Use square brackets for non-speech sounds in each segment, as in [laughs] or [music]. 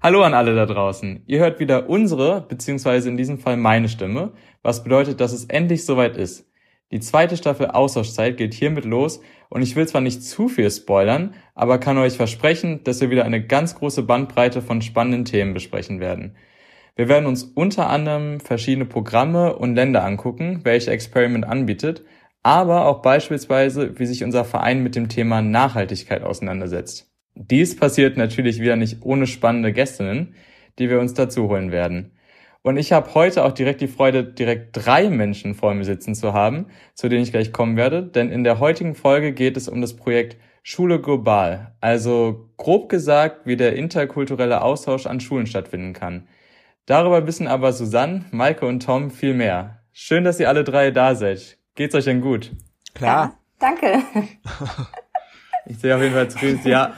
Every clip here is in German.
Hallo an alle da draußen. Ihr hört wieder unsere, beziehungsweise in diesem Fall meine Stimme, was bedeutet, dass es endlich soweit ist. Die zweite Staffel Austauschzeit geht hiermit los und ich will zwar nicht zu viel spoilern, aber kann euch versprechen, dass wir wieder eine ganz große Bandbreite von spannenden Themen besprechen werden. Wir werden uns unter anderem verschiedene Programme und Länder angucken, welche Experiment anbietet, aber auch beispielsweise, wie sich unser Verein mit dem Thema Nachhaltigkeit auseinandersetzt. Dies passiert natürlich wieder nicht ohne spannende Gästinnen, die wir uns dazu holen werden. Und ich habe heute auch direkt die Freude, direkt drei Menschen vor mir sitzen zu haben, zu denen ich gleich kommen werde. Denn in der heutigen Folge geht es um das Projekt Schule global. Also grob gesagt, wie der interkulturelle Austausch an Schulen stattfinden kann. Darüber wissen aber Susanne, Maike und Tom viel mehr. Schön, dass ihr alle drei da seid. Geht's euch denn gut? Klar. Ja, danke. [laughs] Ich sehe auf jeden Fall zufrieden. Ja,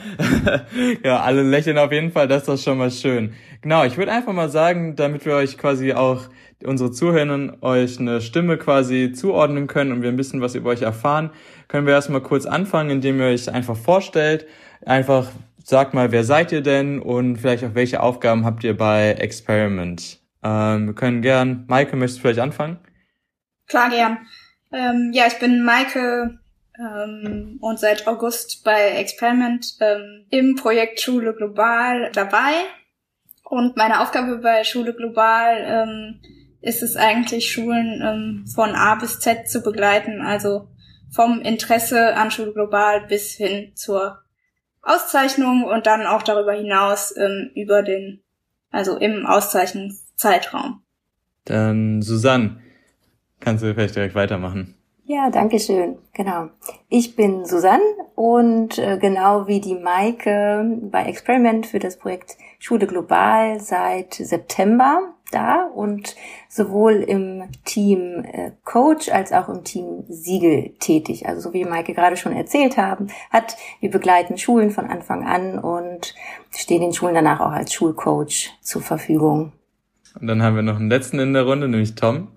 [laughs] ja, alle lächeln auf jeden Fall. Das ist doch schon mal schön. Genau, ich würde einfach mal sagen, damit wir euch quasi auch unsere Zuhörenden euch eine Stimme quasi zuordnen können und wir ein bisschen was über euch erfahren, können wir erstmal kurz anfangen, indem ihr euch einfach vorstellt. Einfach sagt mal, wer seid ihr denn und vielleicht auch welche Aufgaben habt ihr bei Experiment? Ähm, wir können gern, Maike, möchtest du vielleicht anfangen? Klar, gern. Ähm, ja, ich bin Maike, ähm, und seit August bei Experiment ähm, im Projekt Schule Global dabei. Und meine Aufgabe bei Schule Global ähm, ist es eigentlich, Schulen ähm, von A bis Z zu begleiten, also vom Interesse an Schule Global bis hin zur Auszeichnung und dann auch darüber hinaus ähm, über den, also im Auszeichnungszeitraum. Dann Susanne, kannst du vielleicht direkt weitermachen? Ja, danke schön. Genau. Ich bin Susanne und äh, genau wie die Maike bei Experiment für das Projekt Schule Global seit September da und sowohl im Team äh, Coach als auch im Team Siegel tätig. Also so wie Maike gerade schon erzählt haben, hat, wir begleiten Schulen von Anfang an und stehen den Schulen danach auch als Schulcoach zur Verfügung. Und dann haben wir noch einen letzten in der Runde, nämlich Tom.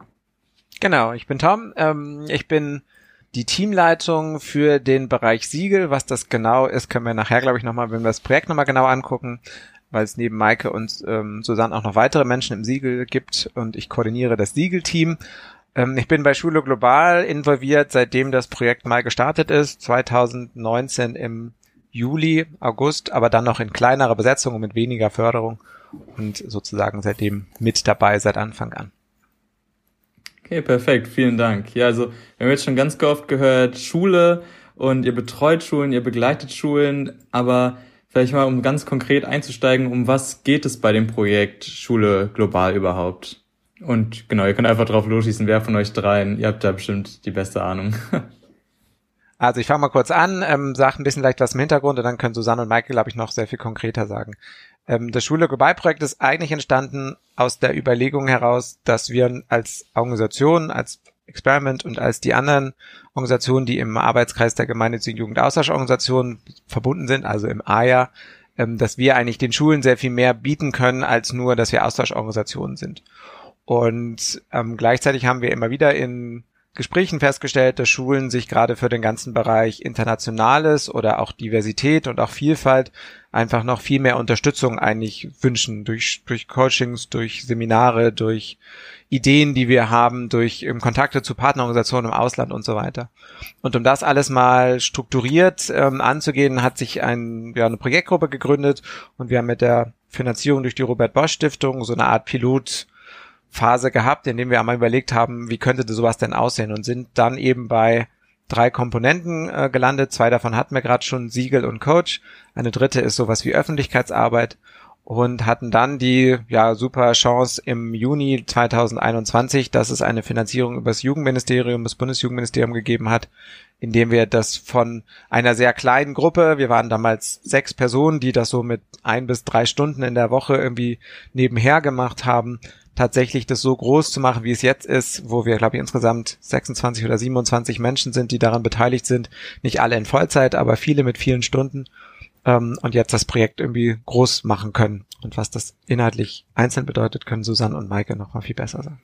Genau, ich bin Tom. Ähm, ich bin die Teamleitung für den Bereich Siegel. Was das genau ist, können wir nachher, glaube ich, nochmal, wenn wir das Projekt nochmal genau angucken, weil es neben Maike und ähm, Susanne auch noch weitere Menschen im Siegel gibt und ich koordiniere das Siegel-Team. Ähm, ich bin bei Schule Global involviert, seitdem das Projekt mal gestartet ist, 2019 im Juli, August, aber dann noch in kleinerer Besetzung und mit weniger Förderung und sozusagen seitdem mit dabei seit Anfang an. Okay, perfekt, vielen Dank. Ja, also wir haben jetzt schon ganz oft gehört, Schule und ihr betreut Schulen, ihr begleitet Schulen, aber vielleicht mal, um ganz konkret einzusteigen, um was geht es bei dem Projekt Schule global überhaupt? Und genau, ihr könnt einfach drauf losschießen, wer von euch dreien, ihr habt da bestimmt die beste Ahnung. [laughs] Also ich fange mal kurz an, ähm, sage ein bisschen leicht was im Hintergrund und dann können Susanne und Michael, glaube ich, noch sehr viel konkreter sagen. Ähm, das Schule Global Projekt ist eigentlich entstanden aus der Überlegung heraus, dass wir als Organisation, als Experiment und als die anderen Organisationen, die im Arbeitskreis der gemeinnützigen Jugendaustauschorganisationen verbunden sind, also im AJA, ähm, dass wir eigentlich den Schulen sehr viel mehr bieten können, als nur, dass wir Austauschorganisationen sind. Und ähm, gleichzeitig haben wir immer wieder in Gesprächen festgestellt, dass Schulen sich gerade für den ganzen Bereich Internationales oder auch Diversität und auch Vielfalt einfach noch viel mehr Unterstützung eigentlich wünschen durch, durch Coachings, durch Seminare, durch Ideen, die wir haben, durch ähm, Kontakte zu Partnerorganisationen im Ausland und so weiter. Und um das alles mal strukturiert ähm, anzugehen, hat sich ein, ja, eine Projektgruppe gegründet und wir haben mit der Finanzierung durch die Robert Bosch Stiftung so eine Art Pilot Phase gehabt, in dem wir einmal überlegt haben, wie könnte sowas denn aussehen und sind dann eben bei drei Komponenten äh, gelandet. Zwei davon hatten wir gerade schon, Siegel und Coach. Eine dritte ist sowas wie Öffentlichkeitsarbeit und hatten dann die ja super Chance im Juni 2021, dass es eine Finanzierung über das Jugendministerium, das Bundesjugendministerium gegeben hat, indem wir das von einer sehr kleinen Gruppe, wir waren damals sechs Personen, die das so mit ein bis drei Stunden in der Woche irgendwie nebenher gemacht haben, tatsächlich das so groß zu machen, wie es jetzt ist, wo wir, glaube ich, insgesamt 26 oder 27 Menschen sind, die daran beteiligt sind. Nicht alle in Vollzeit, aber viele mit vielen Stunden. Ähm, und jetzt das Projekt irgendwie groß machen können. Und was das inhaltlich einzeln bedeutet, können Susanne und Maike noch mal viel besser sagen.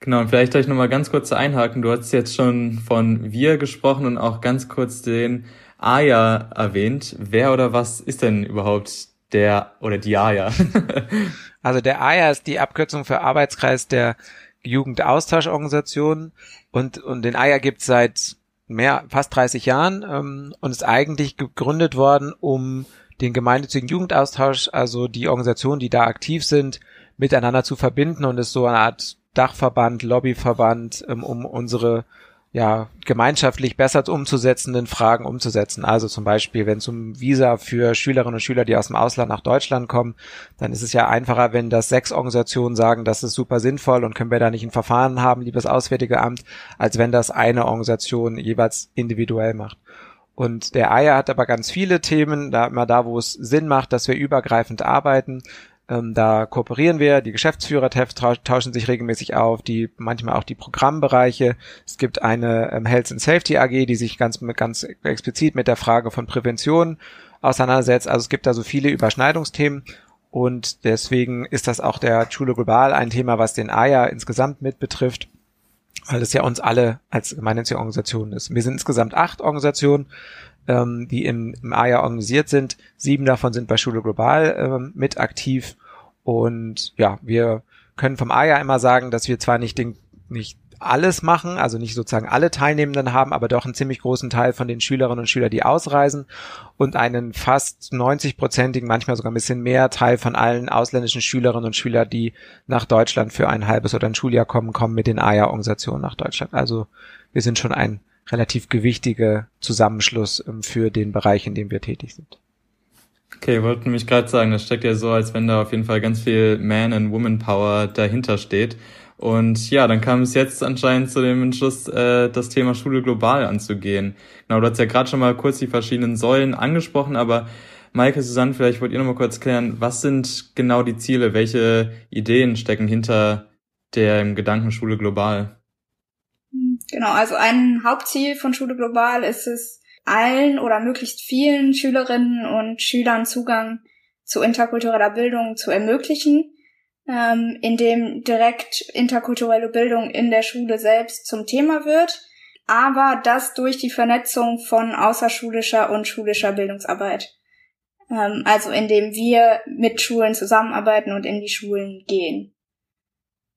Genau, und vielleicht euch noch mal ganz kurz einhaken. Du hast jetzt schon von wir gesprochen und auch ganz kurz den Aya erwähnt. Wer oder was ist denn überhaupt der oder die AYA? [laughs] also der AYA ist die Abkürzung für Arbeitskreis der Jugendaustauschorganisationen und, und den AYA gibt es seit mehr, fast 30 Jahren ähm, und ist eigentlich gegründet worden, um den gemeinnützigen Jugendaustausch, also die Organisationen, die da aktiv sind, miteinander zu verbinden und ist so eine Art Dachverband, Lobbyverband, ähm, um unsere ja, gemeinschaftlich besser umzusetzenden Fragen umzusetzen. Also zum Beispiel, wenn es um Visa für Schülerinnen und Schüler, die aus dem Ausland nach Deutschland kommen, dann ist es ja einfacher, wenn das sechs Organisationen sagen, das ist super sinnvoll und können wir da nicht ein Verfahren haben, liebes Auswärtige Amt, als wenn das eine Organisation jeweils individuell macht. Und der AYA hat aber ganz viele Themen, da immer da, wo es Sinn macht, dass wir übergreifend arbeiten. Ähm, da kooperieren wir, die Geschäftsführer tauschen sich regelmäßig auf, die manchmal auch die Programmbereiche. Es gibt eine ähm, Health and Safety AG, die sich ganz, ganz explizit mit der Frage von Prävention auseinandersetzt. Also es gibt da so viele Überschneidungsthemen und deswegen ist das auch der Schule Global ein Thema, was den AYA insgesamt mit betrifft weil es ja uns alle als gemeinnützige Organisation ist. Wir sind insgesamt acht Organisationen, ähm, die im, im AIA organisiert sind. Sieben davon sind bei Schule Global ähm, mit aktiv. Und ja, wir können vom AIA immer sagen, dass wir zwar nicht den, nicht alles machen, also nicht sozusagen alle Teilnehmenden haben, aber doch einen ziemlich großen Teil von den Schülerinnen und Schülern, die ausreisen und einen fast 90-prozentigen, manchmal sogar ein bisschen mehr Teil von allen ausländischen Schülerinnen und Schülern, die nach Deutschland für ein halbes oder ein Schuljahr kommen, kommen mit den AIA-Organisationen nach Deutschland. Also wir sind schon ein relativ gewichtiger Zusammenschluss ähm, für den Bereich, in dem wir tätig sind. Okay, wollte mich gerade sagen, das steckt ja so, als wenn da auf jeden Fall ganz viel Man- and Woman-Power dahinter steht. Und ja, dann kam es jetzt anscheinend zu dem Entschluss, äh, das Thema Schule global anzugehen. Genau, du hast ja gerade schon mal kurz die verschiedenen Säulen angesprochen, aber Maike, Susanne, vielleicht wollt ihr noch mal kurz klären, was sind genau die Ziele, welche Ideen stecken hinter dem Gedanken Schule global? Genau, also ein Hauptziel von Schule global ist es, allen oder möglichst vielen Schülerinnen und Schülern Zugang zu interkultureller Bildung zu ermöglichen ähm, in dem direkt interkulturelle Bildung in der Schule selbst zum Thema wird, aber das durch die Vernetzung von außerschulischer und schulischer Bildungsarbeit. Ähm, also indem wir mit Schulen zusammenarbeiten und in die Schulen gehen.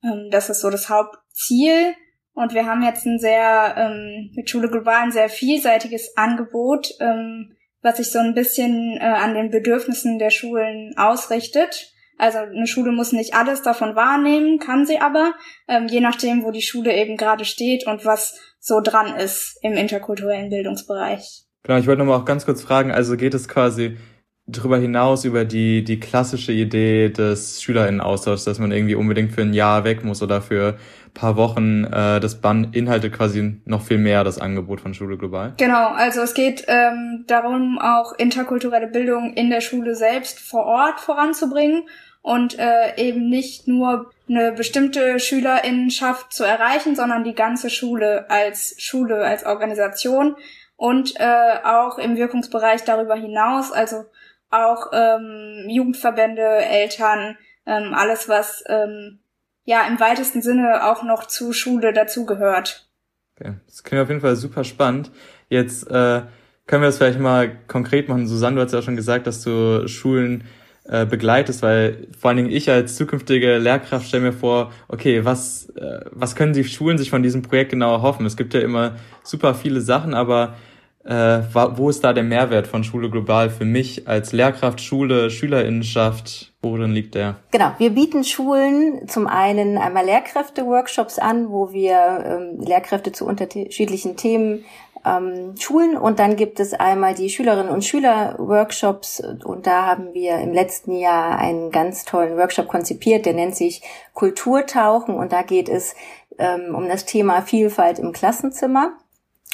Ähm, das ist so das Hauptziel. Und wir haben jetzt ein sehr, ähm, mit Schule Global ein sehr vielseitiges Angebot, ähm, was sich so ein bisschen äh, an den Bedürfnissen der Schulen ausrichtet. Also eine Schule muss nicht alles davon wahrnehmen, kann sie aber, ähm, je nachdem, wo die Schule eben gerade steht und was so dran ist im interkulturellen Bildungsbereich. Genau, ich wollte nochmal auch ganz kurz fragen, also geht es quasi darüber hinaus über die, die klassische Idee des Schülerinnenaustauschs, dass man irgendwie unbedingt für ein Jahr weg muss oder für paar Wochen, äh, das beinhaltet quasi noch viel mehr das Angebot von Schule Global. Genau, also es geht ähm, darum, auch interkulturelle Bildung in der Schule selbst vor Ort voranzubringen und äh, eben nicht nur eine bestimmte Schülerinnenschaft zu erreichen, sondern die ganze Schule als Schule, als Organisation und äh, auch im Wirkungsbereich darüber hinaus, also auch ähm, Jugendverbände, Eltern, ähm, alles, was ähm, ja im weitesten Sinne auch noch zu Schule dazugehört. Okay. Das klingt auf jeden Fall super spannend. Jetzt äh, können wir das vielleicht mal konkret machen. Susanne, du hast ja schon gesagt, dass du Schulen äh, begleitest, weil vor allen Dingen ich als zukünftige Lehrkraft stelle mir vor, okay, was, äh, was können die Schulen sich von diesem Projekt genau erhoffen? Es gibt ja immer super viele Sachen, aber äh, wo ist da der Mehrwert von Schule Global für mich als Lehrkraft, Schule, Schülerinnenschaft? Worin liegt der? Genau, wir bieten Schulen zum einen einmal Lehrkräfte-Workshops an, wo wir ähm, Lehrkräfte zu unterschiedlichen Themen ähm, Schulen. Und dann gibt es einmal die Schülerinnen und Schüler Workshops und da haben wir im letzten Jahr einen ganz tollen Workshop konzipiert, der nennt sich Kulturtauchen. Und da geht es ähm, um das Thema Vielfalt im Klassenzimmer.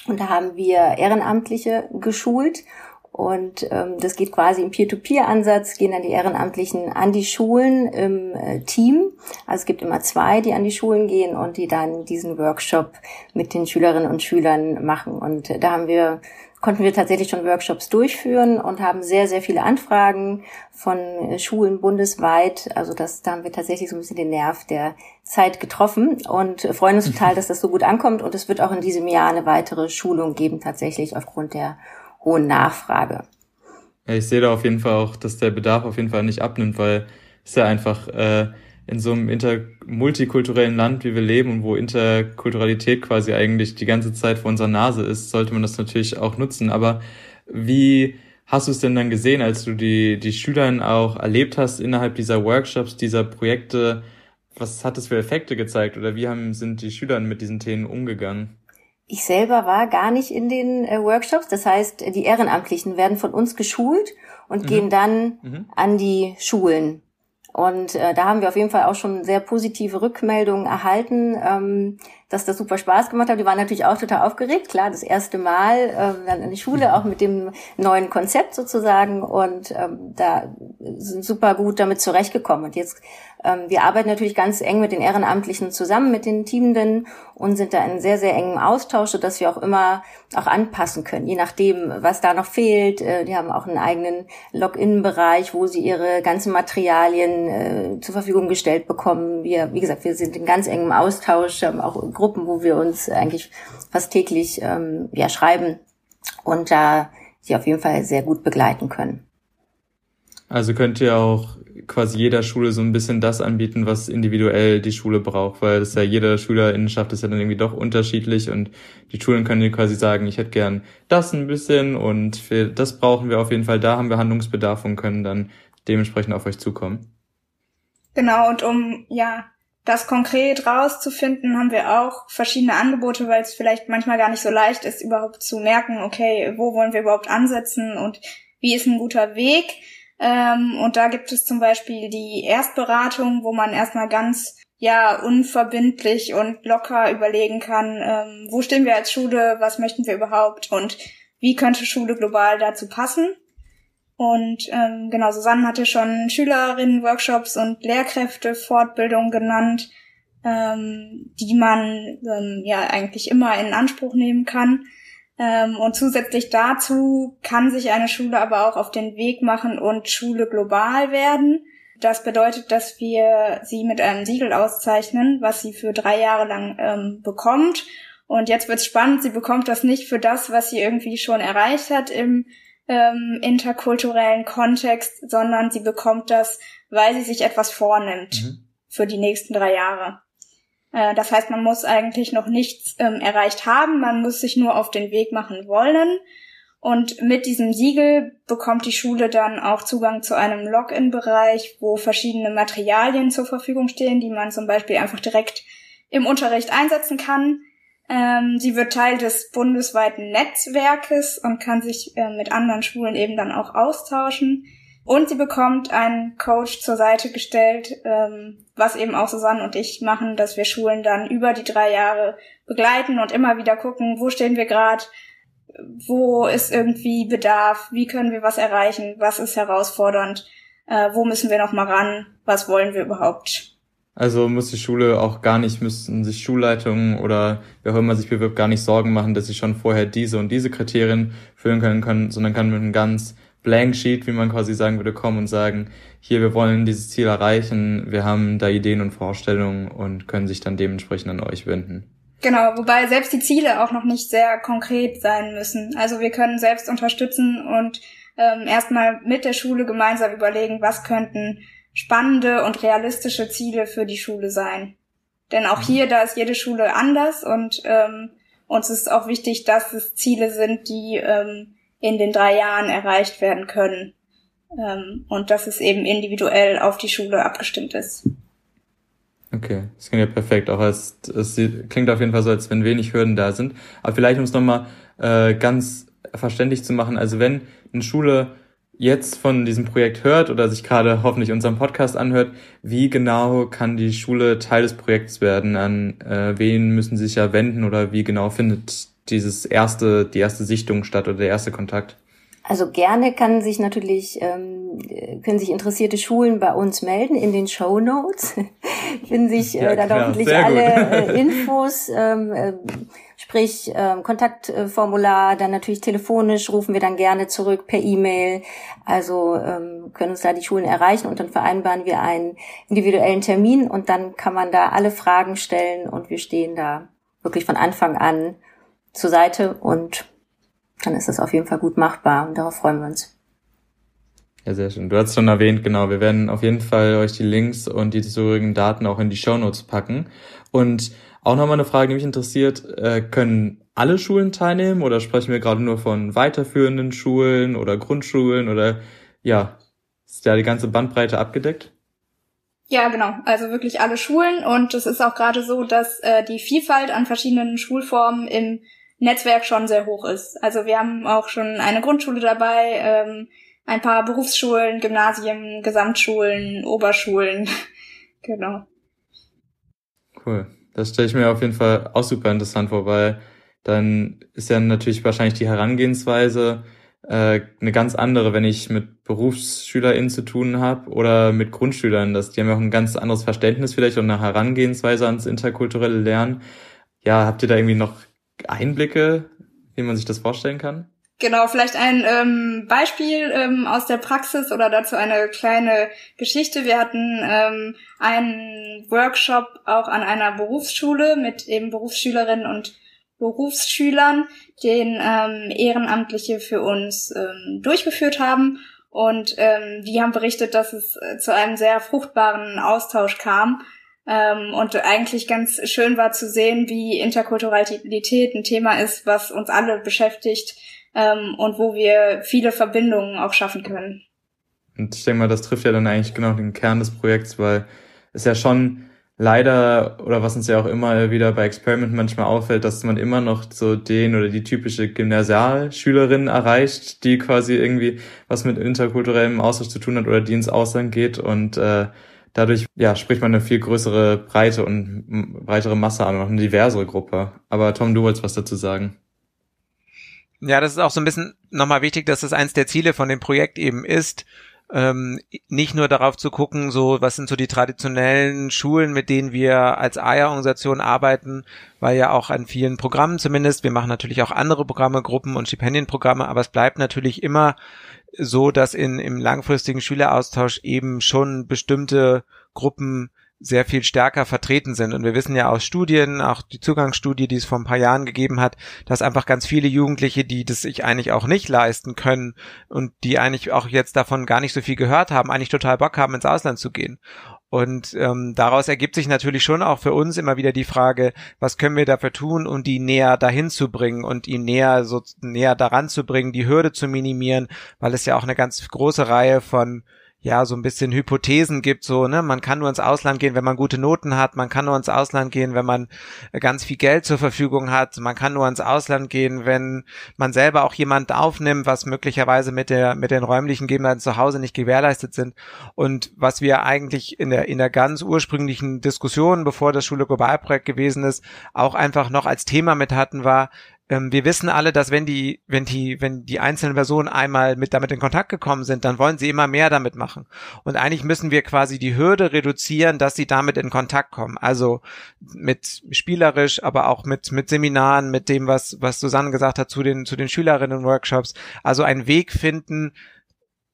Und da haben wir Ehrenamtliche geschult und ähm, das geht quasi im Peer-to-Peer-Ansatz, gehen dann die Ehrenamtlichen an die Schulen im äh, Team. Also es gibt immer zwei, die an die Schulen gehen und die dann diesen Workshop mit den Schülerinnen und Schülern machen. Und äh, da haben wir konnten wir tatsächlich schon Workshops durchführen und haben sehr, sehr viele Anfragen von äh, Schulen bundesweit. Also das, da haben wir tatsächlich so ein bisschen den Nerv der Zeit getroffen und freuen uns total, [laughs] dass das so gut ankommt. Und es wird auch in diesem Jahr eine weitere Schulung geben, tatsächlich aufgrund der hohen Nachfrage. Ja, ich sehe da auf jeden Fall auch, dass der Bedarf auf jeden Fall nicht abnimmt, weil es ja einfach äh, in so einem inter multikulturellen Land, wie wir leben und wo Interkulturalität quasi eigentlich die ganze Zeit vor unserer Nase ist, sollte man das natürlich auch nutzen. Aber wie hast du es denn dann gesehen, als du die, die Schülern auch erlebt hast innerhalb dieser Workshops, dieser Projekte? Was hat es für Effekte gezeigt oder wie haben, sind die Schüler mit diesen Themen umgegangen? Ich selber war gar nicht in den äh, Workshops. Das heißt, die Ehrenamtlichen werden von uns geschult und mhm. gehen dann mhm. an die Schulen. Und äh, da haben wir auf jeden Fall auch schon sehr positive Rückmeldungen erhalten, ähm, dass das super Spaß gemacht hat. Die waren natürlich auch total aufgeregt, klar, das erste Mal äh, dann in die Schule, auch mit dem neuen Konzept sozusagen. Und ähm, da sind super gut damit zurechtgekommen. Und jetzt ähm, wir arbeiten natürlich ganz eng mit den Ehrenamtlichen zusammen, mit den Teamenden und sind da in sehr, sehr engem Austausch, sodass wir auch immer auch anpassen können, je nachdem, was da noch fehlt. Äh, die haben auch einen eigenen Login-Bereich, wo sie ihre ganzen Materialien äh, zur Verfügung gestellt bekommen. Wir, wie gesagt, wir sind in ganz engem Austausch, haben auch Gruppen, wo wir uns eigentlich fast täglich ähm, ja, schreiben und da sie auf jeden Fall sehr gut begleiten können. Also könnt ihr auch quasi jeder Schule so ein bisschen das anbieten, was individuell die Schule braucht, weil das ja jede Schülerinnenschaft ist ja dann irgendwie doch unterschiedlich und die Schulen können dir quasi sagen, ich hätte gern das ein bisschen und für das brauchen wir auf jeden Fall, da haben wir Handlungsbedarf und können dann dementsprechend auf euch zukommen. Genau, und um ja das konkret rauszufinden, haben wir auch verschiedene Angebote, weil es vielleicht manchmal gar nicht so leicht ist, überhaupt zu merken, okay, wo wollen wir überhaupt ansetzen und wie ist ein guter Weg. Ähm, und da gibt es zum Beispiel die Erstberatung, wo man erstmal ganz ja unverbindlich und locker überlegen kann, ähm, wo stehen wir als Schule, was möchten wir überhaupt und wie könnte Schule global dazu passen. Und ähm, genau, Susanne hatte schon Schülerinnen-Workshops und Lehrkräfte-Fortbildung genannt, ähm, die man ähm, ja eigentlich immer in Anspruch nehmen kann. Ähm, und zusätzlich dazu kann sich eine Schule aber auch auf den Weg machen und Schule global werden. Das bedeutet, dass wir sie mit einem Siegel auszeichnen, was sie für drei Jahre lang ähm, bekommt. Und jetzt wird's spannend, sie bekommt das nicht für das, was sie irgendwie schon erreicht hat im ähm, interkulturellen Kontext, sondern sie bekommt das, weil sie sich etwas vornimmt mhm. für die nächsten drei Jahre. Äh, das heißt, man muss eigentlich noch nichts ähm, erreicht haben, man muss sich nur auf den Weg machen wollen. Und mit diesem Siegel bekommt die Schule dann auch Zugang zu einem Login-Bereich, wo verschiedene Materialien zur Verfügung stehen, die man zum Beispiel einfach direkt im Unterricht einsetzen kann. Ähm, sie wird Teil des bundesweiten Netzwerkes und kann sich äh, mit anderen Schulen eben dann auch austauschen. Und sie bekommt einen Coach zur Seite gestellt, ähm, was eben auch Susanne und ich machen, dass wir Schulen dann über die drei Jahre begleiten und immer wieder gucken, wo stehen wir gerade, wo ist irgendwie Bedarf, wie können wir was erreichen, was ist herausfordernd, äh, wo müssen wir noch mal ran, was wollen wir überhaupt. Also muss die Schule auch gar nicht, müssen sich Schulleitungen oder wer auch immer sich bewirbt, gar nicht Sorgen machen, dass sie schon vorher diese und diese Kriterien füllen können, können sondern kann mit einem ganz Blank Sheet, wie man quasi sagen würde, kommen und sagen, hier, wir wollen dieses Ziel erreichen, wir haben da Ideen und Vorstellungen und können sich dann dementsprechend an euch wenden. Genau, wobei selbst die Ziele auch noch nicht sehr konkret sein müssen. Also wir können selbst unterstützen und ähm, erstmal mit der Schule gemeinsam überlegen, was könnten spannende und realistische Ziele für die Schule sein. Denn auch mhm. hier, da ist jede Schule anders und ähm, uns ist auch wichtig, dass es Ziele sind, die ähm, in den drei Jahren erreicht werden können. Ähm, und dass es eben individuell auf die Schule abgestimmt ist. Okay, das klingt ja perfekt. Auch es, es klingt auf jeden Fall so, als wenn wenig Hürden da sind. Aber vielleicht, um es nochmal äh, ganz verständlich zu machen, also wenn eine Schule jetzt von diesem Projekt hört oder sich gerade hoffentlich unseren Podcast anhört, wie genau kann die Schule Teil des Projekts werden? An äh, wen müssen sie sich ja wenden oder wie genau findet dieses erste, die erste Sichtung statt oder der erste Kontakt? Also gerne kann sich natürlich ähm, können sich interessierte Schulen bei uns melden in den Show Notes. [laughs] Finden sich äh, ja, dann hoffentlich alle äh, Infos, ähm, äh, sprich äh, Kontaktformular, dann natürlich telefonisch rufen wir dann gerne zurück per E-Mail. Also ähm, können uns da die Schulen erreichen und dann vereinbaren wir einen individuellen Termin und dann kann man da alle Fragen stellen und wir stehen da wirklich von Anfang an zur Seite und dann ist das auf jeden Fall gut machbar und darauf freuen wir uns. Ja, sehr schön. Du hast schon erwähnt, genau. Wir werden auf jeden Fall euch die Links und die zugehörigen Daten auch in die Show Notes packen. Und auch nochmal eine Frage, die mich interessiert. Äh, können alle Schulen teilnehmen oder sprechen wir gerade nur von weiterführenden Schulen oder Grundschulen oder ja, ist da die ganze Bandbreite abgedeckt? Ja, genau. Also wirklich alle Schulen. Und es ist auch gerade so, dass äh, die Vielfalt an verschiedenen Schulformen im Netzwerk schon sehr hoch ist. Also wir haben auch schon eine Grundschule dabei, ähm, ein paar Berufsschulen, Gymnasien, Gesamtschulen, Oberschulen. [laughs] genau. Cool. Das stelle ich mir auf jeden Fall auch super interessant vor, weil dann ist ja natürlich wahrscheinlich die Herangehensweise äh, eine ganz andere, wenn ich mit BerufsschülerInnen zu tun habe oder mit Grundschülern. Das, die haben ja auch ein ganz anderes Verständnis vielleicht und eine Herangehensweise ans interkulturelle Lernen. Ja, habt ihr da irgendwie noch Einblicke, wie man sich das vorstellen kann? Genau, vielleicht ein ähm, Beispiel ähm, aus der Praxis oder dazu eine kleine Geschichte. Wir hatten ähm, einen Workshop auch an einer Berufsschule mit eben Berufsschülerinnen und Berufsschülern, den ähm, Ehrenamtliche für uns ähm, durchgeführt haben. Und ähm, die haben berichtet, dass es äh, zu einem sehr fruchtbaren Austausch kam. Ähm, und eigentlich ganz schön war zu sehen, wie Interkulturalität ein Thema ist, was uns alle beschäftigt ähm, und wo wir viele Verbindungen auch schaffen können. Und ich denke mal, das trifft ja dann eigentlich genau den Kern des Projekts, weil es ja schon leider, oder was uns ja auch immer wieder bei Experiment manchmal auffällt, dass man immer noch so den oder die typische Gymnasialschülerin erreicht, die quasi irgendwie was mit interkulturellem Austausch zu tun hat oder die ins Ausland geht und äh, dadurch ja spricht man eine viel größere Breite und breitere Masse an, auch eine diversere Gruppe. Aber Tom, du wolltest was dazu sagen. Ja, das ist auch so ein bisschen nochmal wichtig, dass das eins der Ziele von dem Projekt eben ist, ähm, nicht nur darauf zu gucken, so was sind so die traditionellen Schulen, mit denen wir als AIA-Organisation arbeiten, weil ja auch an vielen Programmen zumindest, wir machen natürlich auch andere Programme, Gruppen und Stipendienprogramme, aber es bleibt natürlich immer so, dass in, im langfristigen Schüleraustausch eben schon bestimmte Gruppen sehr viel stärker vertreten sind. Und wir wissen ja aus Studien, auch die Zugangsstudie, die es vor ein paar Jahren gegeben hat, dass einfach ganz viele Jugendliche, die das sich eigentlich auch nicht leisten können und die eigentlich auch jetzt davon gar nicht so viel gehört haben, eigentlich total Bock haben, ins Ausland zu gehen. Und ähm, daraus ergibt sich natürlich schon auch für uns immer wieder die Frage, was können wir dafür tun, um die näher dahin zu bringen und ihn näher so näher daran zu bringen, die Hürde zu minimieren, weil es ja auch eine ganz große Reihe von ja, so ein bisschen Hypothesen gibt, so, ne, man kann nur ins Ausland gehen, wenn man gute Noten hat, man kann nur ins Ausland gehen, wenn man äh, ganz viel Geld zur Verfügung hat, man kann nur ins Ausland gehen, wenn man selber auch jemand aufnimmt, was möglicherweise mit der, mit den räumlichen Gegebenheiten zu Hause nicht gewährleistet sind. Und was wir eigentlich in der, in der ganz ursprünglichen Diskussion, bevor das Schule Global Projekt gewesen ist, auch einfach noch als Thema mit hatten, war, wir wissen alle, dass wenn die, wenn die, wenn die einzelnen Personen einmal mit damit in Kontakt gekommen sind, dann wollen sie immer mehr damit machen. Und eigentlich müssen wir quasi die Hürde reduzieren, dass sie damit in Kontakt kommen. Also mit spielerisch, aber auch mit, mit Seminaren, mit dem, was, was Susanne gesagt hat zu den, zu den Schülerinnen-Workshops. Also einen Weg finden,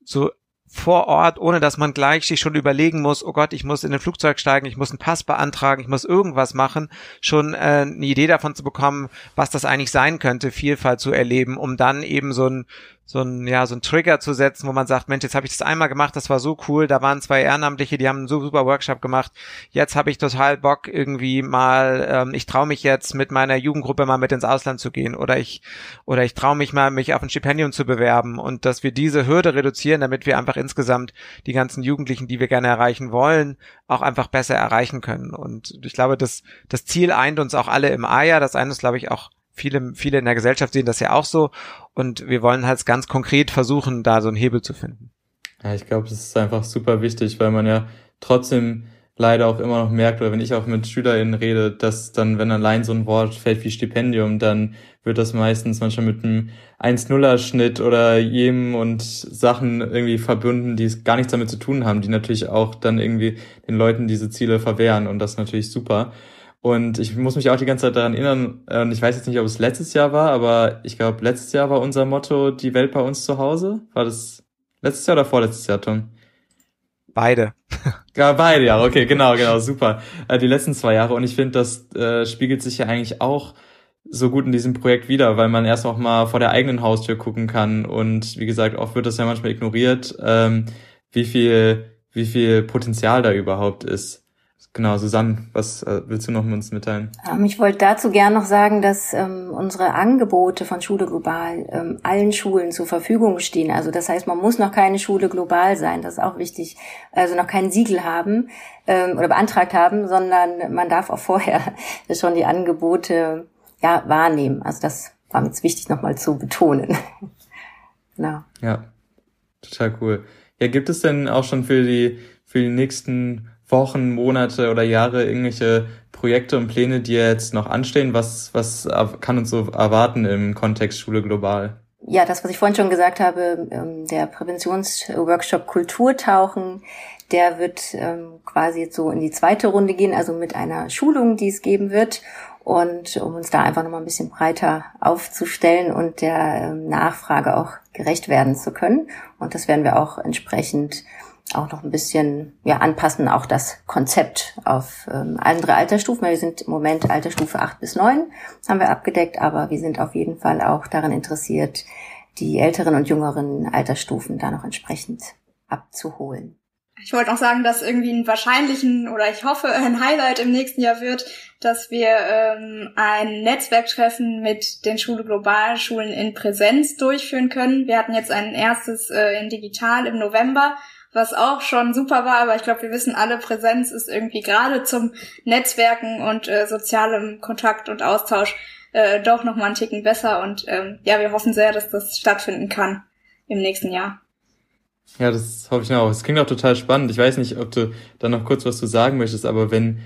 so vor Ort, ohne dass man gleich sich schon überlegen muss, oh Gott, ich muss in ein Flugzeug steigen, ich muss einen Pass beantragen, ich muss irgendwas machen, schon äh, eine Idee davon zu bekommen, was das eigentlich sein könnte, Vielfalt zu erleben, um dann eben so ein so ein ja so ein Trigger zu setzen, wo man sagt, Mensch, jetzt habe ich das einmal gemacht, das war so cool, da waren zwei Ehrenamtliche, die haben einen super Workshop gemacht. Jetzt habe ich total Bock irgendwie mal, ähm, ich traue mich jetzt mit meiner Jugendgruppe mal mit ins Ausland zu gehen oder ich oder ich traue mich mal mich auf ein Stipendium zu bewerben und dass wir diese Hürde reduzieren, damit wir einfach insgesamt die ganzen Jugendlichen, die wir gerne erreichen wollen, auch einfach besser erreichen können. Und ich glaube, das das Ziel eint uns auch alle im AIA, das eint uns glaube ich auch viele, viele in der Gesellschaft sehen das ja auch so. Und wir wollen halt ganz konkret versuchen, da so einen Hebel zu finden. Ja, ich glaube, das ist einfach super wichtig, weil man ja trotzdem leider auch immer noch merkt, oder wenn ich auch mit SchülerInnen rede, dass dann, wenn allein so ein Wort fällt wie Stipendium, dann wird das meistens manchmal mit einem 1-0er-Schnitt oder jedem und Sachen irgendwie verbunden, die gar nichts damit zu tun haben, die natürlich auch dann irgendwie den Leuten diese Ziele verwehren und das natürlich super. Und ich muss mich auch die ganze Zeit daran erinnern, und ich weiß jetzt nicht, ob es letztes Jahr war, aber ich glaube, letztes Jahr war unser Motto die Welt bei uns zu Hause. War das letztes Jahr oder vorletztes Jahr, Tom? Beide. [laughs] Ja, beide ja, okay, genau, genau, super. Äh, die letzten zwei Jahre. Und ich finde, das äh, spiegelt sich ja eigentlich auch so gut in diesem Projekt wieder, weil man erst auch mal vor der eigenen Haustür gucken kann und wie gesagt, oft wird das ja manchmal ignoriert, ähm, wie viel, wie viel Potenzial da überhaupt ist. Genau, Susanne, was äh, willst du noch mit uns mitteilen? Ähm, ich wollte dazu gern noch sagen, dass ähm, unsere Angebote von Schule Global ähm, allen Schulen zur Verfügung stehen. Also das heißt, man muss noch keine Schule global sein, das ist auch wichtig, also noch kein Siegel haben ähm, oder beantragt haben, sondern man darf auch [laughs] vorher schon die Angebote ja, wahrnehmen. Also das war mir jetzt wichtig nochmal zu betonen. [laughs] genau. Ja, total cool. Ja, gibt es denn auch schon für die, für die nächsten Wochen, Monate oder Jahre irgendwelche Projekte und Pläne, die jetzt noch anstehen? Was, was kann uns so erwarten im Kontext Schule global? Ja, das, was ich vorhin schon gesagt habe, ähm, der Präventionsworkshop Kulturtauchen, der wird ähm, quasi jetzt so in die zweite Runde gehen, also mit einer Schulung, die es geben wird. Und um uns da einfach nochmal ein bisschen breiter aufzustellen und der ähm, Nachfrage auch gerecht werden zu können. Und das werden wir auch entsprechend auch noch ein bisschen ja, anpassen, auch das Konzept auf ähm, andere Altersstufen. Wir sind im Moment Altersstufe 8 bis 9, haben wir abgedeckt, aber wir sind auf jeden Fall auch daran interessiert, die älteren und jüngeren Altersstufen da noch entsprechend abzuholen. Ich wollte auch sagen, dass irgendwie ein wahrscheinlichen oder ich hoffe ein Highlight im nächsten Jahr wird, dass wir ähm, ein Netzwerktreffen mit den Schule Globalschulen in Präsenz durchführen können. Wir hatten jetzt ein erstes äh, in digital im November was auch schon super war, aber ich glaube, wir wissen alle, Präsenz ist irgendwie gerade zum Netzwerken und äh, sozialem Kontakt und Austausch äh, doch noch mal einen Ticken besser und ähm, ja, wir hoffen sehr, dass das stattfinden kann im nächsten Jahr. Ja, das hoffe ich auch. Es klingt auch total spannend. Ich weiß nicht, ob du da noch kurz was zu sagen möchtest, aber wenn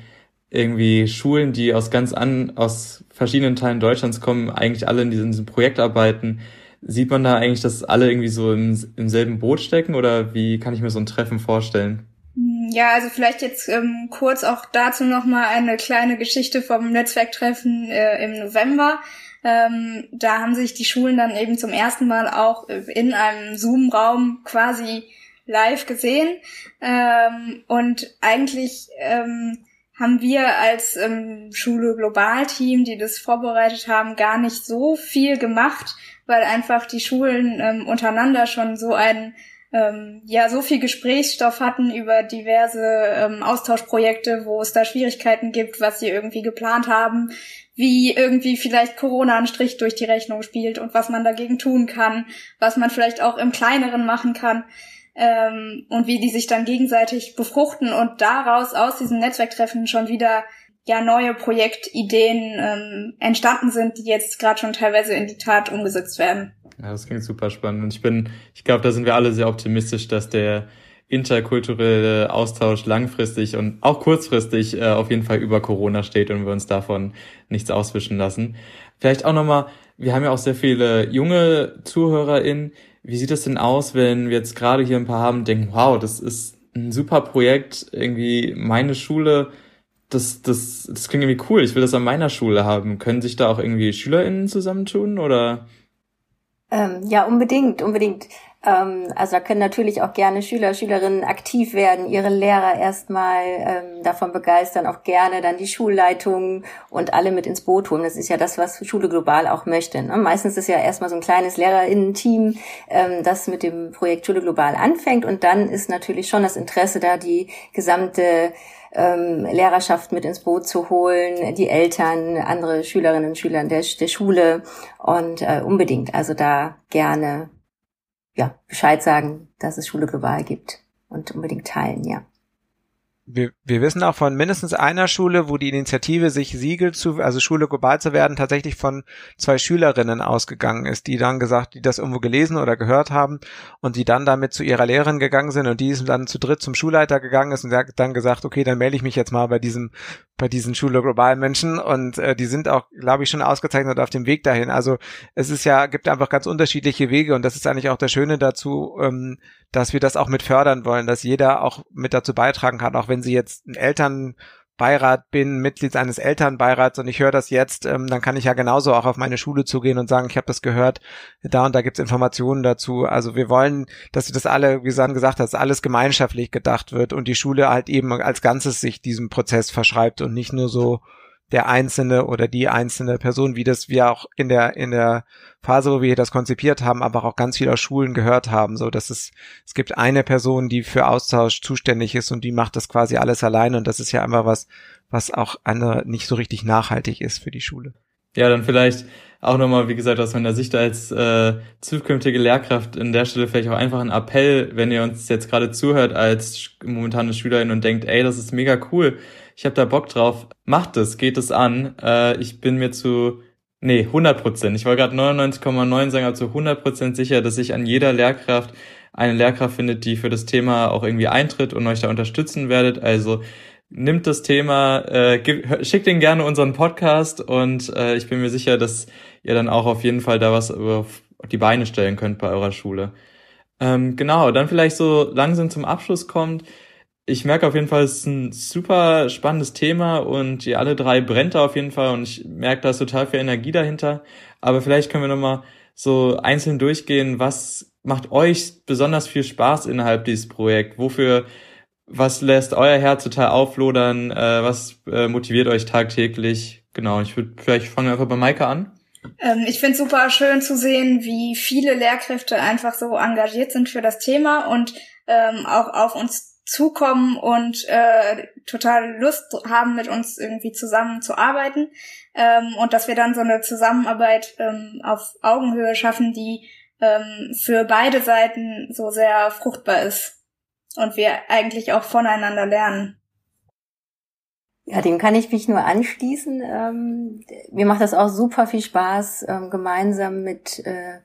irgendwie Schulen, die aus ganz an, aus verschiedenen Teilen Deutschlands kommen, eigentlich alle in diesem, Projekt arbeiten, Sieht man da eigentlich, dass alle irgendwie so im, im selben Boot stecken oder wie kann ich mir so ein Treffen vorstellen? Hm, ja, also vielleicht jetzt ähm, kurz auch dazu nochmal eine kleine Geschichte vom Netzwerktreffen äh, im November. Ähm, da haben sich die Schulen dann eben zum ersten Mal auch in einem Zoom-Raum quasi live gesehen. Ähm, und eigentlich ähm, haben wir als ähm, Schule Global Team, die das vorbereitet haben, gar nicht so viel gemacht, weil einfach die Schulen ähm, untereinander schon so ein ähm, ja so viel Gesprächsstoff hatten über diverse ähm, Austauschprojekte, wo es da Schwierigkeiten gibt, was sie irgendwie geplant haben, wie irgendwie vielleicht Corona einen Strich durch die Rechnung spielt und was man dagegen tun kann, was man vielleicht auch im kleineren machen kann ähm, und wie die sich dann gegenseitig befruchten und daraus aus diesen Netzwerktreffen schon wieder ja neue Projektideen ähm, entstanden sind, die jetzt gerade schon teilweise in die Tat umgesetzt werden. Ja, das klingt super spannend. Und ich bin, ich glaube, da sind wir alle sehr optimistisch, dass der interkulturelle Austausch langfristig und auch kurzfristig äh, auf jeden Fall über Corona steht und wir uns davon nichts auswischen lassen. Vielleicht auch nochmal, wir haben ja auch sehr viele junge ZuhörerInnen. Wie sieht es denn aus, wenn wir jetzt gerade hier ein paar haben, denken, wow, das ist ein super Projekt, irgendwie meine Schule das, das, das klingt irgendwie cool. Ich will das an meiner Schule haben. Können sich da auch irgendwie SchülerInnen zusammentun oder? Ähm, ja, unbedingt, unbedingt. Ähm, also da können natürlich auch gerne Schüler, Schülerinnen aktiv werden, ihre Lehrer erstmal ähm, davon begeistern, auch gerne dann die Schulleitungen und alle mit ins Boot holen. Das ist ja das, was Schule global auch möchte. Ne? Meistens ist ja erstmal so ein kleines Lehrerinnen-Team, ähm, das mit dem Projekt Schule global anfängt und dann ist natürlich schon das Interesse da, die gesamte ähm, Lehrerschaft mit ins Boot zu holen, die Eltern, andere Schülerinnen und Schüler der, der Schule und äh, unbedingt, also da gerne ja, Bescheid sagen, dass es Schule global gibt und unbedingt teilen, ja wir, wir wissen auch von mindestens einer Schule, wo die Initiative, sich Siegel zu, also Schule global zu werden, tatsächlich von zwei Schülerinnen ausgegangen ist, die dann gesagt, die das irgendwo gelesen oder gehört haben und die dann damit zu ihrer Lehrerin gegangen sind und die ist dann zu dritt zum Schulleiter gegangen ist und der hat dann gesagt, okay, dann melde ich mich jetzt mal bei diesem, bei diesen Schule global Menschen und äh, die sind auch, glaube ich, schon ausgezeichnet auf dem Weg dahin. Also es ist ja, gibt einfach ganz unterschiedliche Wege und das ist eigentlich auch das Schöne dazu, ähm, dass wir das auch mit fördern wollen, dass jeder auch mit dazu beitragen kann, auch wenn sie jetzt ein Elternbeirat bin, Mitglied eines Elternbeirats und ich höre das jetzt, ähm, dann kann ich ja genauso auch auf meine Schule zugehen und sagen, ich habe das gehört, da und da gibt's Informationen dazu. Also wir wollen, dass das alle, wie San gesagt hat, alles gemeinschaftlich gedacht wird und die Schule halt eben als Ganzes sich diesem Prozess verschreibt und nicht nur so der einzelne oder die einzelne Person, wie das wir auch in der in der Phase, wo wir das konzipiert haben, aber auch ganz viel aus Schulen gehört haben, so dass es es gibt eine Person, die für Austausch zuständig ist und die macht das quasi alles alleine und das ist ja einfach was, was auch andere nicht so richtig nachhaltig ist für die Schule. Ja, dann vielleicht auch nochmal, wie gesagt, aus meiner Sicht als äh, zukünftige Lehrkraft in der Stelle vielleicht auch einfach ein Appell, wenn ihr uns jetzt gerade zuhört als momentane Schülerin und denkt, ey, das ist mega cool, ich habe da Bock drauf, macht es, geht es an. Äh, ich bin mir zu, nee, 100 Prozent, ich war gerade 99,9 sagen, aber zu 100 Prozent sicher, dass sich an jeder Lehrkraft eine Lehrkraft findet, die für das Thema auch irgendwie eintritt und euch da unterstützen werdet. Also nimmt das Thema, äh, gib, schickt ihn gerne unseren Podcast und äh, ich bin mir sicher, dass ihr dann auch auf jeden Fall da was auf die Beine stellen könnt bei eurer Schule. Ähm, genau, dann vielleicht so langsam zum Abschluss kommt. Ich merke auf jeden Fall, es ist ein super spannendes Thema und ihr alle drei brennt da auf jeden Fall und ich merke, da ist total viel Energie dahinter. Aber vielleicht können wir nochmal so einzeln durchgehen, was macht euch besonders viel Spaß innerhalb dieses Projekts? Wofür was lässt euer Herz total auflodern? Äh, was äh, motiviert euch tagtäglich? Genau, ich würde vielleicht fangen einfach bei Maike an. Ähm, ich finde super schön zu sehen, wie viele Lehrkräfte einfach so engagiert sind für das Thema und ähm, auch auf uns zukommen und äh, total Lust haben, mit uns irgendwie zusammenzuarbeiten ähm, und dass wir dann so eine Zusammenarbeit ähm, auf Augenhöhe schaffen, die ähm, für beide Seiten so sehr fruchtbar ist und wir eigentlich auch voneinander lernen. Ja, dem kann ich mich nur anschließen. Ähm, mir macht das auch super viel Spaß, ähm, gemeinsam mit äh,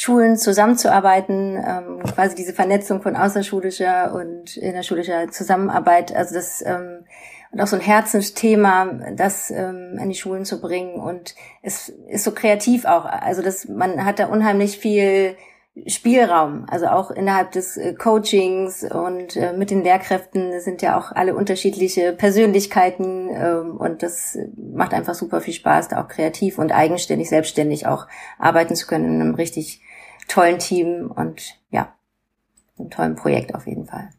Schulen zusammenzuarbeiten, ähm, quasi diese Vernetzung von außerschulischer und innerschulischer Zusammenarbeit. Also das ähm, und auch so ein Herzensthema, das ähm, an die Schulen zu bringen. Und es ist so kreativ auch. Also das, man hat da unheimlich viel Spielraum, also auch innerhalb des äh, Coachings und äh, mit den Lehrkräften sind ja auch alle unterschiedliche Persönlichkeiten ähm, und das macht einfach super viel Spaß, da auch kreativ und eigenständig, selbstständig auch arbeiten zu können in einem richtig tollen Team und ja, einem tollen Projekt auf jeden Fall.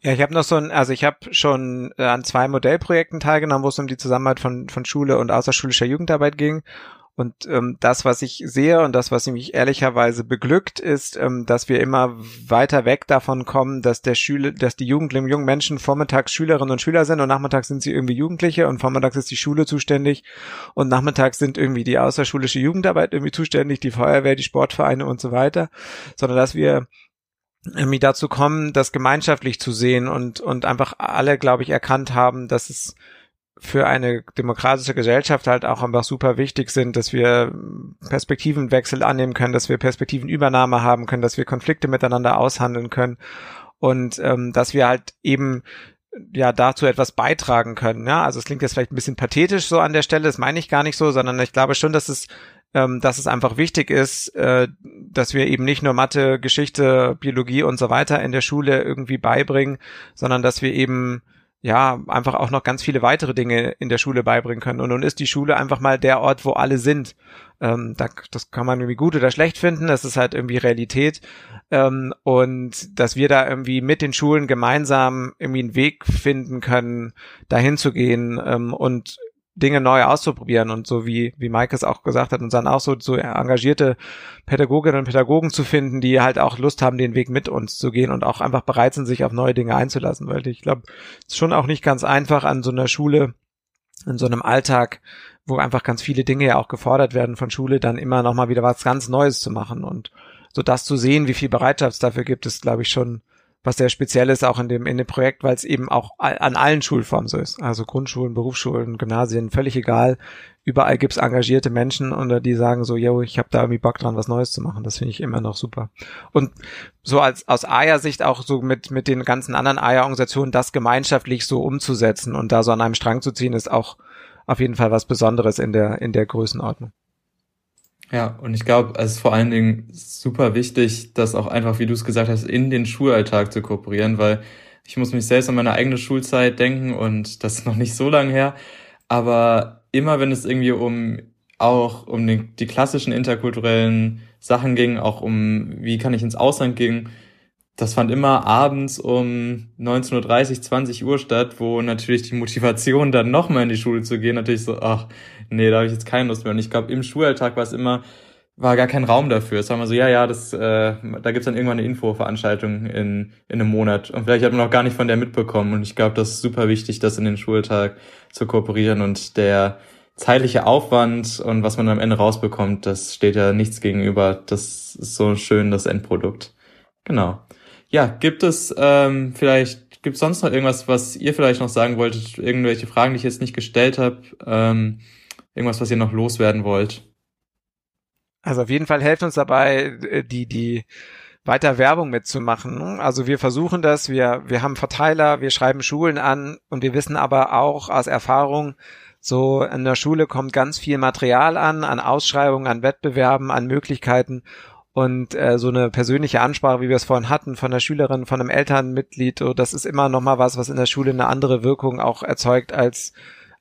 Ja, ich habe noch so ein, also ich habe schon äh, an zwei Modellprojekten teilgenommen, wo es um die Zusammenarbeit von, von Schule und außerschulischer Jugendarbeit ging. Und ähm, das, was ich sehe und das, was mich ehrlicherweise beglückt, ist, ähm, dass wir immer weiter weg davon kommen, dass der Schüler, dass die Jugendlichen, jungen Menschen vormittags Schülerinnen und Schüler sind und nachmittags sind sie irgendwie Jugendliche und vormittags ist die Schule zuständig und nachmittags sind irgendwie die außerschulische Jugendarbeit irgendwie zuständig, die Feuerwehr, die Sportvereine und so weiter, sondern dass wir irgendwie dazu kommen, das gemeinschaftlich zu sehen und, und einfach alle, glaube ich, erkannt haben, dass es für eine demokratische Gesellschaft halt auch einfach super wichtig sind, dass wir Perspektivenwechsel annehmen können, dass wir Perspektivenübernahme haben können, dass wir Konflikte miteinander aushandeln können und ähm, dass wir halt eben ja dazu etwas beitragen können. Ja, also es klingt jetzt vielleicht ein bisschen pathetisch so an der Stelle, das meine ich gar nicht so, sondern ich glaube schon, dass es ähm, dass es einfach wichtig ist, äh, dass wir eben nicht nur Mathe, Geschichte, Biologie und so weiter in der Schule irgendwie beibringen, sondern dass wir eben ja, einfach auch noch ganz viele weitere Dinge in der Schule beibringen können. Und nun ist die Schule einfach mal der Ort, wo alle sind. Ähm, da, das kann man irgendwie gut oder schlecht finden, das ist halt irgendwie Realität. Ähm, und dass wir da irgendwie mit den Schulen gemeinsam irgendwie einen Weg finden können, dahin zu gehen ähm, und Dinge neu auszuprobieren und so wie, wie Mike es auch gesagt hat, und dann auch so, so engagierte Pädagoginnen und Pädagogen zu finden, die halt auch Lust haben, den Weg mit uns zu gehen und auch einfach bereit sind, sich auf neue Dinge einzulassen, weil ich glaube, es ist schon auch nicht ganz einfach an so einer Schule, in so einem Alltag, wo einfach ganz viele Dinge ja auch gefordert werden von Schule, dann immer nochmal wieder was ganz Neues zu machen und so das zu sehen, wie viel Bereitschaft es dafür gibt, ist, glaube ich, schon was sehr speziell ist auch in dem, in dem Projekt, weil es eben auch an allen Schulformen so ist. Also Grundschulen, Berufsschulen, Gymnasien, völlig egal. Überall gibt's engagierte Menschen und die sagen so, yo, ich habe da irgendwie Bock dran, was Neues zu machen. Das finde ich immer noch super. Und so als aus AYA-Sicht auch so mit, mit den ganzen anderen AYA-Organisationen das gemeinschaftlich so umzusetzen und da so an einem Strang zu ziehen, ist auch auf jeden Fall was Besonderes in der, in der Größenordnung. Ja, und ich glaube, es ist vor allen Dingen super wichtig, das auch einfach, wie du es gesagt hast, in den Schulalltag zu kooperieren, weil ich muss mich selbst an meine eigene Schulzeit denken und das ist noch nicht so lange her. Aber immer wenn es irgendwie um auch um die, die klassischen interkulturellen Sachen ging, auch um wie kann ich ins Ausland gehen, das fand immer abends um 19.30 Uhr, 20 Uhr statt, wo natürlich die Motivation dann nochmal in die Schule zu gehen, natürlich so, ach, nee, da habe ich jetzt keine Lust mehr. Und ich glaube, im Schulalltag war es immer, war gar kein Raum dafür. Es war immer so, ja, ja, das, äh, da gibt's dann irgendwann eine Infoveranstaltung in, in einem Monat. Und vielleicht hat man auch gar nicht von der mitbekommen. Und ich glaube, das ist super wichtig, das in den Schultag zu kooperieren. Und der zeitliche Aufwand und was man am Ende rausbekommt, das steht ja nichts gegenüber. Das ist so schön, das Endprodukt. Genau. Ja, gibt es ähm, vielleicht, gibt es sonst noch irgendwas, was ihr vielleicht noch sagen wolltet? Irgendwelche Fragen, die ich jetzt nicht gestellt habe? Ähm, irgendwas, was ihr noch loswerden wollt? Also auf jeden Fall helft uns dabei, äh, die, die weiter Werbung mitzumachen. Also wir versuchen das, wir, wir haben Verteiler, wir schreiben Schulen an und wir wissen aber auch aus Erfahrung, so in der Schule kommt ganz viel Material an, an Ausschreibungen, an Wettbewerben, an Möglichkeiten und äh, so eine persönliche Ansprache, wie wir es vorhin hatten, von der Schülerin, von einem Elternmitglied, oh, das ist immer noch mal was, was in der Schule eine andere Wirkung auch erzeugt als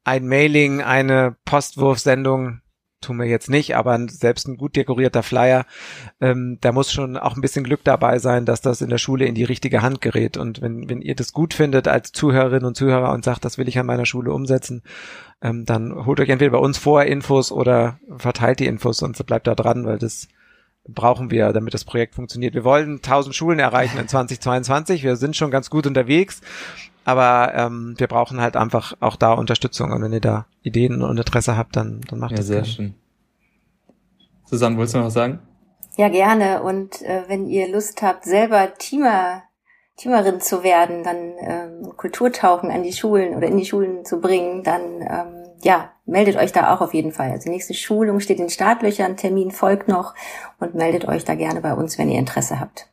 ein Mailing, eine Postwurfsendung, tun wir jetzt nicht, aber selbst ein gut dekorierter Flyer, ähm, da muss schon auch ein bisschen Glück dabei sein, dass das in der Schule in die richtige Hand gerät. Und wenn, wenn ihr das gut findet als Zuhörerinnen und Zuhörer und sagt, das will ich an meiner Schule umsetzen, ähm, dann holt euch entweder bei uns vorher Infos oder verteilt die Infos und bleibt da dran, weil das brauchen wir, damit das Projekt funktioniert. Wir wollen 1000 Schulen erreichen in 2022. Wir sind schon ganz gut unterwegs, aber ähm, wir brauchen halt einfach auch da Unterstützung. Und wenn ihr da Ideen und Interesse habt, dann, dann macht ja, das sehr gerne. schön. Susanne, wolltest du noch was sagen? Ja, gerne. Und äh, wenn ihr Lust habt, selber Teamer, Teamerin zu werden, dann ähm, Kulturtauchen an die Schulen oder in die Schulen zu bringen, dann ähm, ja, meldet euch da auch auf jeden Fall. Also die nächste Schulung steht in Startlöchern, Termin folgt noch und meldet euch da gerne bei uns, wenn ihr Interesse habt.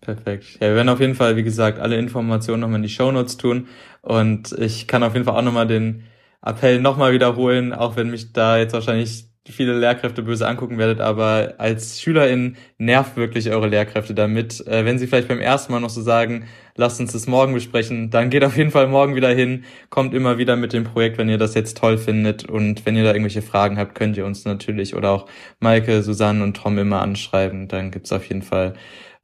Perfekt. Ja, wir werden auf jeden Fall, wie gesagt, alle Informationen nochmal in die Show Notes tun. Und ich kann auf jeden Fall auch nochmal den Appell nochmal wiederholen, auch wenn mich da jetzt wahrscheinlich viele Lehrkräfte böse angucken werdet, aber als Schülerin nervt wirklich eure Lehrkräfte damit. Äh, wenn sie vielleicht beim ersten Mal noch so sagen, lasst uns das morgen besprechen, dann geht auf jeden Fall morgen wieder hin, kommt immer wieder mit dem Projekt, wenn ihr das jetzt toll findet und wenn ihr da irgendwelche Fragen habt, könnt ihr uns natürlich oder auch Maike, Susanne und Tom immer anschreiben, dann gibt's auf jeden Fall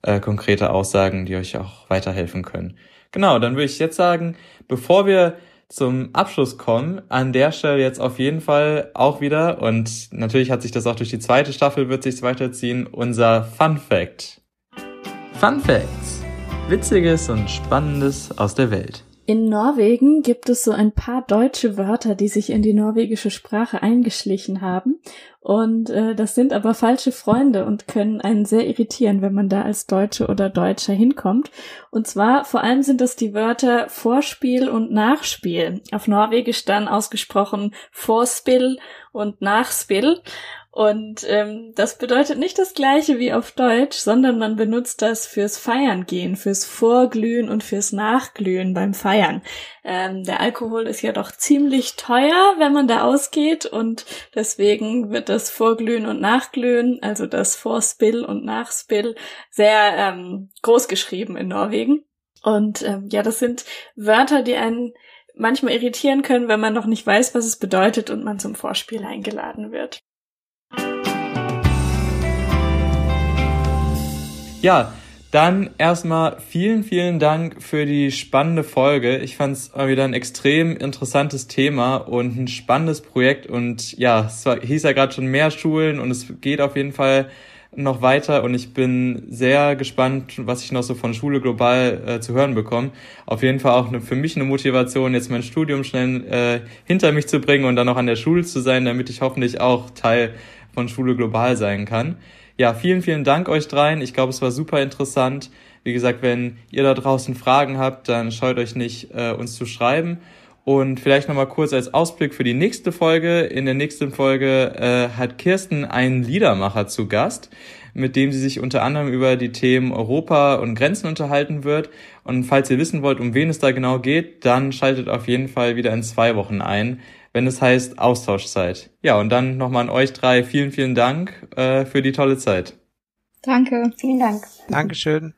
äh, konkrete Aussagen, die euch auch weiterhelfen können. Genau, dann würde ich jetzt sagen, bevor wir zum Abschluss kommen. An der Stelle jetzt auf jeden Fall auch wieder, und natürlich hat sich das auch durch die zweite Staffel, wird sich weiterziehen, unser Fun Fact. Fun Facts. Witziges und Spannendes aus der Welt. In Norwegen gibt es so ein paar deutsche Wörter, die sich in die norwegische Sprache eingeschlichen haben. Und äh, das sind aber falsche Freunde und können einen sehr irritieren, wenn man da als Deutsche oder Deutscher hinkommt. Und zwar vor allem sind das die Wörter Vorspiel und Nachspiel. Auf Norwegisch dann ausgesprochen Vorspiel und Nachspiel. Und ähm, das bedeutet nicht das gleiche wie auf Deutsch, sondern man benutzt das fürs Feiern gehen, fürs Vorglühen und fürs Nachglühen beim Feiern. Ähm, der Alkohol ist ja doch ziemlich teuer, wenn man da ausgeht und deswegen wird das Vorglühen und Nachglühen, also das Vorspill und Nachspill, sehr ähm, groß geschrieben in Norwegen. Und ähm, ja, das sind Wörter, die einen manchmal irritieren können, wenn man noch nicht weiß, was es bedeutet und man zum Vorspiel eingeladen wird. Ja, dann erstmal vielen, vielen Dank für die spannende Folge. Ich fand es wieder ein extrem interessantes Thema und ein spannendes Projekt. Und ja, es war, hieß ja gerade schon mehr Schulen und es geht auf jeden Fall noch weiter und ich bin sehr gespannt, was ich noch so von Schule global äh, zu hören bekomme. Auf jeden Fall auch eine, für mich eine Motivation, jetzt mein Studium schnell äh, hinter mich zu bringen und dann auch an der Schule zu sein, damit ich hoffentlich auch Teil von Schule global sein kann. Ja, vielen, vielen Dank euch dreien. Ich glaube, es war super interessant. Wie gesagt, wenn ihr da draußen Fragen habt, dann scheut euch nicht, äh, uns zu schreiben. Und vielleicht nochmal kurz als Ausblick für die nächste Folge. In der nächsten Folge äh, hat Kirsten einen Liedermacher zu Gast, mit dem sie sich unter anderem über die Themen Europa und Grenzen unterhalten wird. Und falls ihr wissen wollt, um wen es da genau geht, dann schaltet auf jeden Fall wieder in zwei Wochen ein wenn es heißt Austauschzeit. Ja, und dann nochmal an euch drei vielen, vielen Dank äh, für die tolle Zeit. Danke. Vielen Dank. Dankeschön.